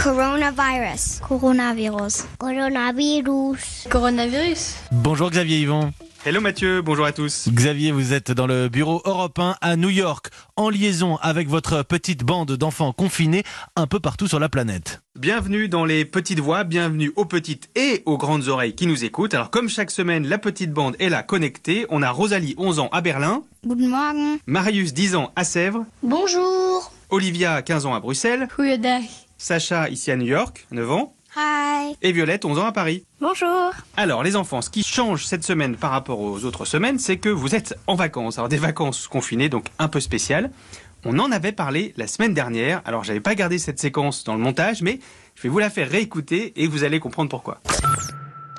Coronavirus. Coronavirus. Coronavirus. Coronavirus. Bonjour Xavier Yvon. Hello Mathieu, bonjour à tous. Xavier, vous êtes dans le bureau européen à New York, en liaison avec votre petite bande d'enfants confinés un peu partout sur la planète. Bienvenue dans les petites voix, bienvenue aux petites et aux grandes oreilles qui nous écoutent. Alors comme chaque semaine, la petite bande est là connectée. On a Rosalie, 11 ans, à Berlin. Guten Morgen. Marius, 10 ans, à Sèvres. Bonjour. Olivia, 15 ans, à Bruxelles. Sacha, ici à New York, 9 ans. Hi. Et Violette, 11 ans, à Paris. Bonjour. Alors les enfants, ce qui change cette semaine par rapport aux autres semaines, c'est que vous êtes en vacances. Alors des vacances confinées, donc un peu spéciales. On en avait parlé la semaine dernière. Alors j'avais pas gardé cette séquence dans le montage, mais je vais vous la faire réécouter et vous allez comprendre pourquoi.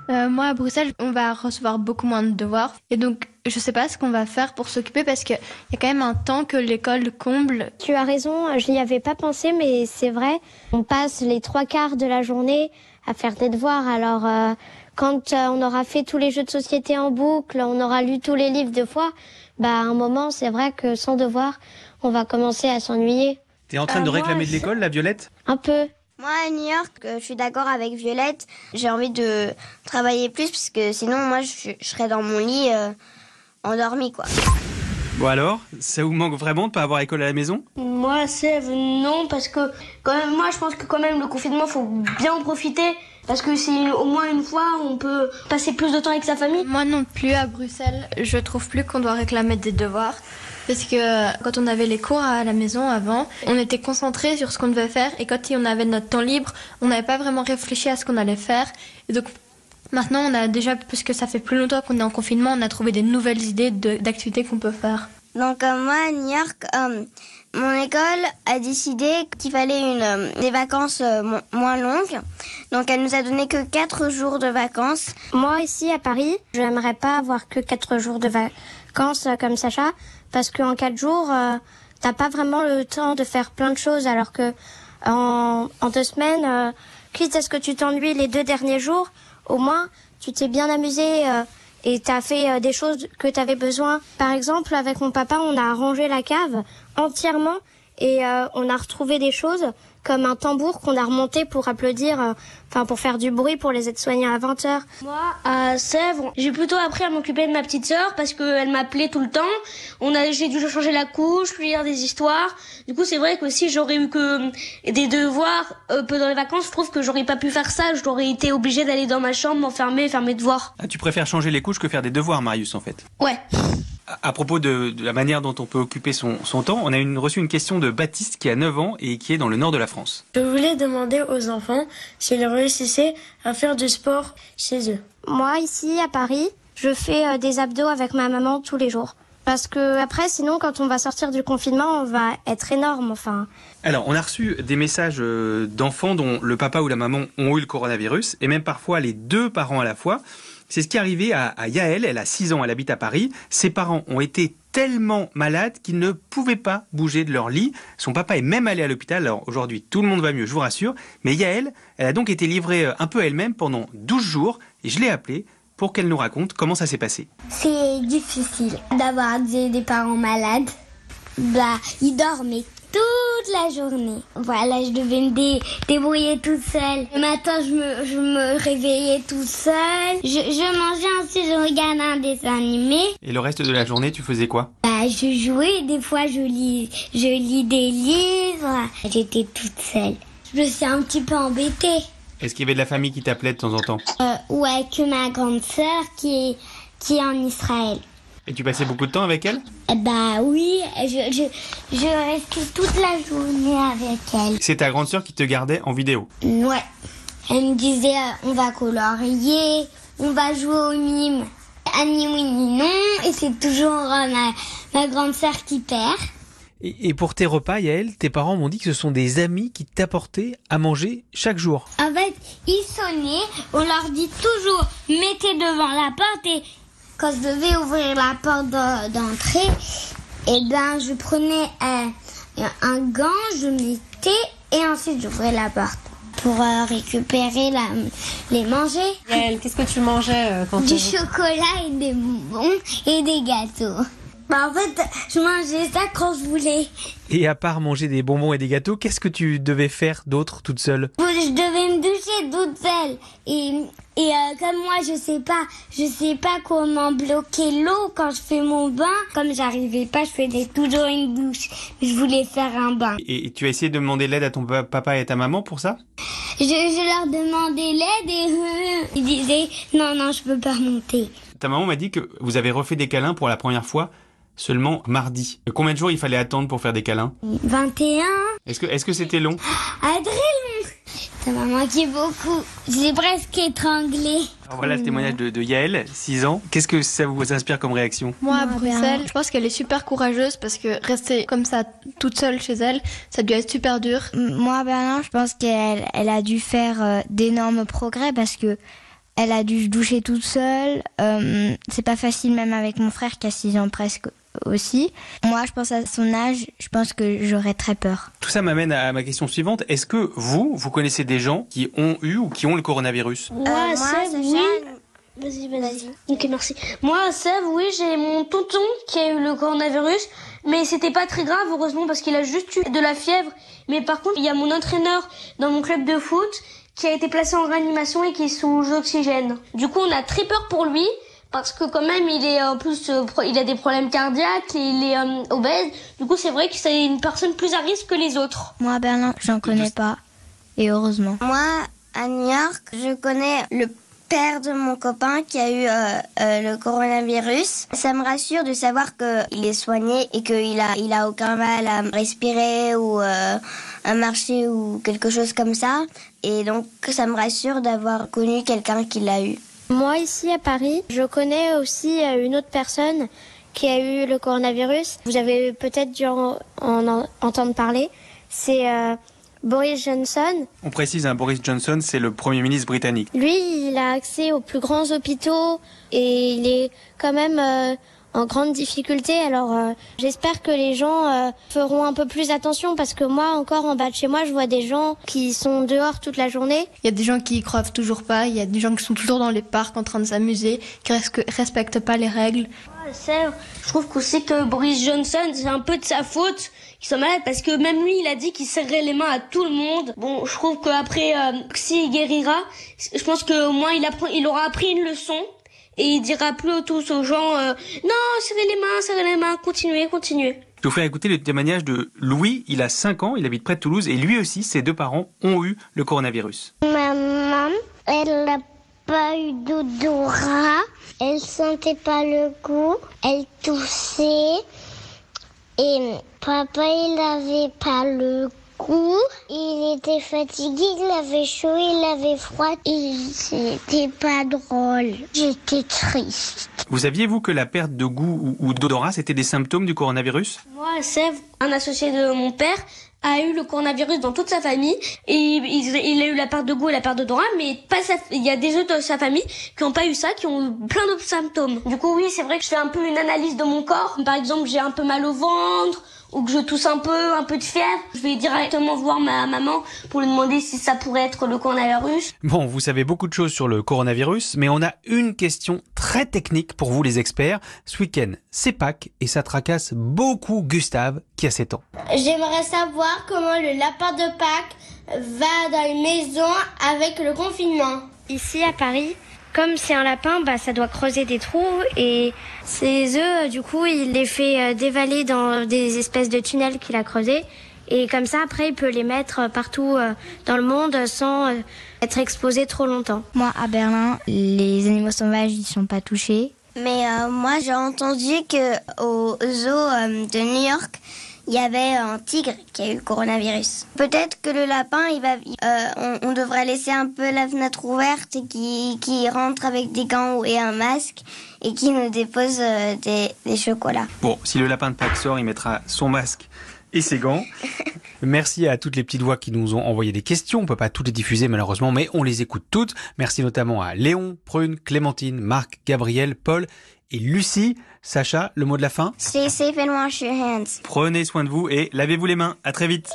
Euh, moi, à Bruxelles, on va recevoir beaucoup moins de devoirs. Et donc, je sais pas ce qu'on va faire pour s'occuper parce qu'il y a quand même un temps que l'école comble. Tu as raison, je n'y avais pas pensé, mais c'est vrai. On passe les trois quarts de la journée à faire des devoirs. Alors, euh, quand euh, on aura fait tous les jeux de société en boucle, on aura lu tous les livres deux fois, bah, à un moment, c'est vrai que sans devoir, on va commencer à s'ennuyer. T'es en train Euh, de moi, réclamer de l'école, la Violette? Un peu. Moi, à New York, euh, je suis d'accord avec Violette. J'ai envie de travailler plus parce que sinon, moi, je, je serais dans mon lit euh, endormi, quoi. Bon alors, ça vous manque vraiment de pas avoir école à la maison? Moi, Sève, non, parce que quand même, moi, je pense que quand même le confinement, faut bien en profiter. Parce que c'est au moins une fois, on peut passer plus de temps avec sa famille. Moi non plus, à Bruxelles, je trouve plus qu'on doit réclamer des devoirs. Parce que quand on avait les cours à la maison avant, on était concentré sur ce qu'on devait faire. Et quand on avait notre temps libre, on n'avait pas vraiment réfléchi à ce qu'on allait faire. Et donc, maintenant, on a déjà, puisque ça fait plus longtemps qu'on est en confinement, on a trouvé des nouvelles idées d'activités qu'on peut faire. Donc, euh, moi, à New York, euh, mon école a décidé qu'il fallait une, euh, des vacances euh, mo- moins longues. Donc, elle nous a donné que 4 jours de vacances. Moi, ici, à Paris, j'aimerais pas avoir que quatre jours de vacances euh, comme Sacha, parce qu'en quatre jours, euh, t'as pas vraiment le temps de faire plein de choses, alors que en, en deux semaines, euh, quitte à ce que tu t'ennuies les deux derniers jours, au moins, tu t'es bien amusé euh, et t'as fait euh, des choses que t'avais besoin. Par exemple, avec mon papa, on a arrangé la cave entièrement et euh, on a retrouvé des choses comme un tambour qu'on a remonté pour applaudir, euh, enfin pour faire du bruit pour les aides-soignants à 20 heures. Moi, à Sèvres, j'ai plutôt appris à m'occuper de ma petite sœur parce qu'elle m'appelait tout le temps. On a, j'ai dû changer la couche, lui lire des histoires. Du coup, c'est vrai que si j'aurais eu que euh, des devoirs euh, pendant les vacances, je trouve que j'aurais pas pu faire ça. J'aurais été obligée d'aller dans ma chambre, m'enfermer, faire mes devoirs. ah, Tu préfères changer les couches que faire des devoirs, Marius, en fait? Ouais. À, propos de, de la manière dont on peut occuper son, son temps, on a une, reçu une question de Baptiste qui a 9 ans et qui est dans le nord de la France. Je voulais demander aux enfants s'ils réussissaient à faire du sport chez eux. Moi, ici, à Paris, je fais euh, des abdos avec ma maman tous les jours. Parce que après, sinon, quand on va sortir du confinement, on va être énorme, enfin. Alors, on a reçu des messages euh, d'enfants dont le papa ou la maman ont eu le coronavirus, et même parfois les deux parents à la fois. C'est ce qui est arrivé à, à Yael, elle a 6 ans, elle habite à Paris. Ses parents ont été tellement malades qu'ils ne pouvaient pas bouger de leur lit. Son papa est même allé à l'hôpital, alors aujourd'hui tout le monde va mieux, je vous rassure. Mais Yael, elle a donc été livrée euh, un peu elle-même pendant 12 jours, et je l'ai appelée pour qu'elle nous raconte comment ça s'est passé. C'est difficile d'avoir des, des parents malades. Bah, ils dormaient toute la journée. Voilà, je devais me dé- débrouiller toute seule. Le matin, je me, je me réveillais toute seule. Je, je mangeais ensuite, je regardais un dessin animé. Et le reste de la journée, tu faisais quoi? Bah, je jouais, des fois je lis, je lis des livres. J'étais toute seule. Je me suis un petit peu embêtée. Est-ce qu'il y avait de la famille qui t'appelait de temps en temps? Euh, ouais, que ma grande sœur qui est, qui est en Israël. Et tu passais beaucoup de temps avec elle? Eh Bah oui, je, je, je restais toute la journée avec elle. C'est ta grande sœur qui te gardait en vidéo. Ouais. Elle me disait, euh, on va colorier, on va jouer au mime. Annie, oui, ni non. Et c'est toujours euh, ma, ma grande sœur qui perd. Et, et pour tes repas, Yael, tes parents m'ont dit que ce sont des amis qui t'apportaient à manger chaque jour. En fait, ils sonnaient, on leur dit toujours, mettez devant la porte et quand je devais ouvrir la porte d'en- d'entrée, eh ben, je prenais euh, un gant, je mettais et ensuite j'ouvrais la porte pour euh, récupérer la, les manger. Qu'est-ce que tu mangeais euh, quand Du tu- chocolat et des bonbons et des gâteaux. Bah en fait, je mangeais ça quand je voulais. Et à part manger des bonbons et des gâteaux, qu'est-ce que tu devais faire d'autre toute seule? Je devais doucher toute seule. Et, et euh, comme moi, je sais pas, je sais pas comment bloquer l'eau quand je fais mon bain. Comme j'arrivais pas, je faisais toujours une douche. Je voulais faire un bain. Et tu as essayé de demander l'aide à ton pa- papa et à ta maman pour ça? Je, je leur demandais l'aide et ils disaient non, non, je peux pas monter. Ta maman m'a dit que vous avez refait des câlins pour la première fois seulement mardi. Combien de jours il fallait attendre pour faire des câlins? 21 Est-ce que est-ce que c'était long? Adrien Ça m'a manqué beaucoup. J'ai presque étranglé. Alors Voilà le témoignage de, de Yael, 6 ans. Qu'est-ce que ça vous inspire comme réaction? Moi, à Bruxelles, je pense qu'elle est super courageuse parce que rester comme ça toute seule chez elle, ça doit être super dur. Moi, Berlin, je pense qu'elle elle a dû faire euh, d'énormes progrès parce que elle a dû se doucher toute seule. Euh, c'est pas facile même avec mon frère qui a 6 ans presque aussi. Moi, je pense à son âge, je pense que j'aurais très peur. Tout ça m'amène à ma question suivante. Est-ce que vous, vous connaissez des gens qui ont eu ou qui ont le coronavirus? Moi, Euh, Seb, Sacha, oui. Vas-y, vas-y. Ok, merci. Moi, Seb, oui, j'ai mon tonton qui a eu le coronavirus, mais c'était pas très grave, heureusement, parce qu'il a juste eu de la fièvre. Mais par contre, il y a mon entraîneur dans mon club de foot qui a été placé en réanimation et qui est sous oxygène. Du coup, on a très peur pour lui. Parce que quand même, il est en plus, euh, il a des problèmes cardiaques, et il est euh, obèse. Du coup, c'est vrai que c'est une personne plus à risque que les autres. Moi, Berlin, j'en connais pas. Et heureusement. Moi, à New York, je connais le père de mon copain qui a eu euh, euh, le coronavirus. Ça me rassure de savoir qu'il est soigné et qu'il a, il a aucun mal à respirer ou euh, à marcher ou quelque chose comme ça. Et donc, ça me rassure d'avoir connu quelqu'un qui l'a eu. Moi, ici à Paris, je connais aussi euh, une autre personne qui a eu le coronavirus. Vous avez peut-être dû en, en- en entendre parler. C'est euh, Boris Johnson. On précise, hein, Boris Johnson, c'est le Premier ministre britannique. Lui, il a accès aux plus grands hôpitaux et il est quand même euh, en grande difficulté. Alors, euh, j'espère que les gens euh, feront un peu plus attention parce que moi, encore en bas de chez moi, je vois des gens qui sont dehors toute la journée. Il y a des gens qui y croient toujours pas, il y a des gens qui sont toujours dans les parcs en train de s'amuser, qui res- respectent pas les règles. Sèvres, je trouve qu'aussi que Boris Johnson, c'est un peu de sa faute qu'il soit malade parce que même lui, il a dit qu'il serrait les mains à tout le monde. Bon, je trouve qu'après, euh, s'il guérira, je pense qu'au moins il, apprend, il aura appris une leçon et il dira plus aux tous aux gens euh, non, serrez les mains, serrez les mains, continuez, continuez. Je vais vous faire écouter le témoignage de Louis. Il a 5 ans, il habite près de Toulouse et lui aussi, ses deux parents ont eu le coronavirus. Ma maman, elle n'a pas eu d'odorat, elle sentait pas le goût, elle toussait. Et papa, il avait pas le goût, il était fatigué, il avait chaud, il avait froid, et c'était pas drôle. J'étais triste. Vous saviez, vous, que la perte de goût ou, ou d'odorat, c'était des symptômes du coronavirus? Moi, Sèvres, un associé de mon père, a eu le coronavirus dans toute sa famille et il, il a eu la perte de goût et la perte d'odorat, mais pas sa, il y a des autres de sa famille qui n'ont pas eu ça, qui ont eu plein d'autres symptômes. Du coup, oui, c'est vrai que je fais un peu une analyse de mon corps. Par exemple, j'ai un peu mal au ventre ou que je tousse un peu, un peu de fièvre. Je vais directement voir ma maman pour lui demander si ça pourrait être le coronavirus. Bon, vous savez beaucoup de choses sur le coronavirus, mais on a une question très technique pour vous les experts. Ce week-end, c'est Pâques et ça tracasse beaucoup Gustave qui a 7 ans. J'aimerais savoir comment le lapin de Pâques va dans une maison avec le confinement. Ici à Paris, comme c'est un lapin, bah, ça doit creuser des trous et ses œufs, du coup, il les fait euh, dévaler dans des espèces de tunnels qu'il a creusés. Et comme ça, après, il peut les mettre partout euh, dans le monde sans euh, être exposé trop longtemps. Moi, à Berlin, les animaux sauvages, ils sont pas touchés. Mais euh, moi, j'ai entendu que au zoo euh, de New York, il y avait un tigre qui a eu le coronavirus. Peut-être que le lapin, il va, euh, on, on devrait laisser un peu la fenêtre ouverte et qui qui rentre avec des gants et un masque et qui nous dépose euh, des, des chocolats. Bon, si le lapin de Pâques sort, il mettra son masque et ses gants. Merci à toutes les petites voix qui nous ont envoyé des questions. On peut pas toutes les diffuser malheureusement, mais on les écoute toutes. Merci notamment à Léon, Prune, Clémentine, Marc, Gabriel, Paul et Lucie. Sacha, le mot de la fin? Stay safe and wash your hands. Prenez soin de vous et lavez-vous les mains. À très vite.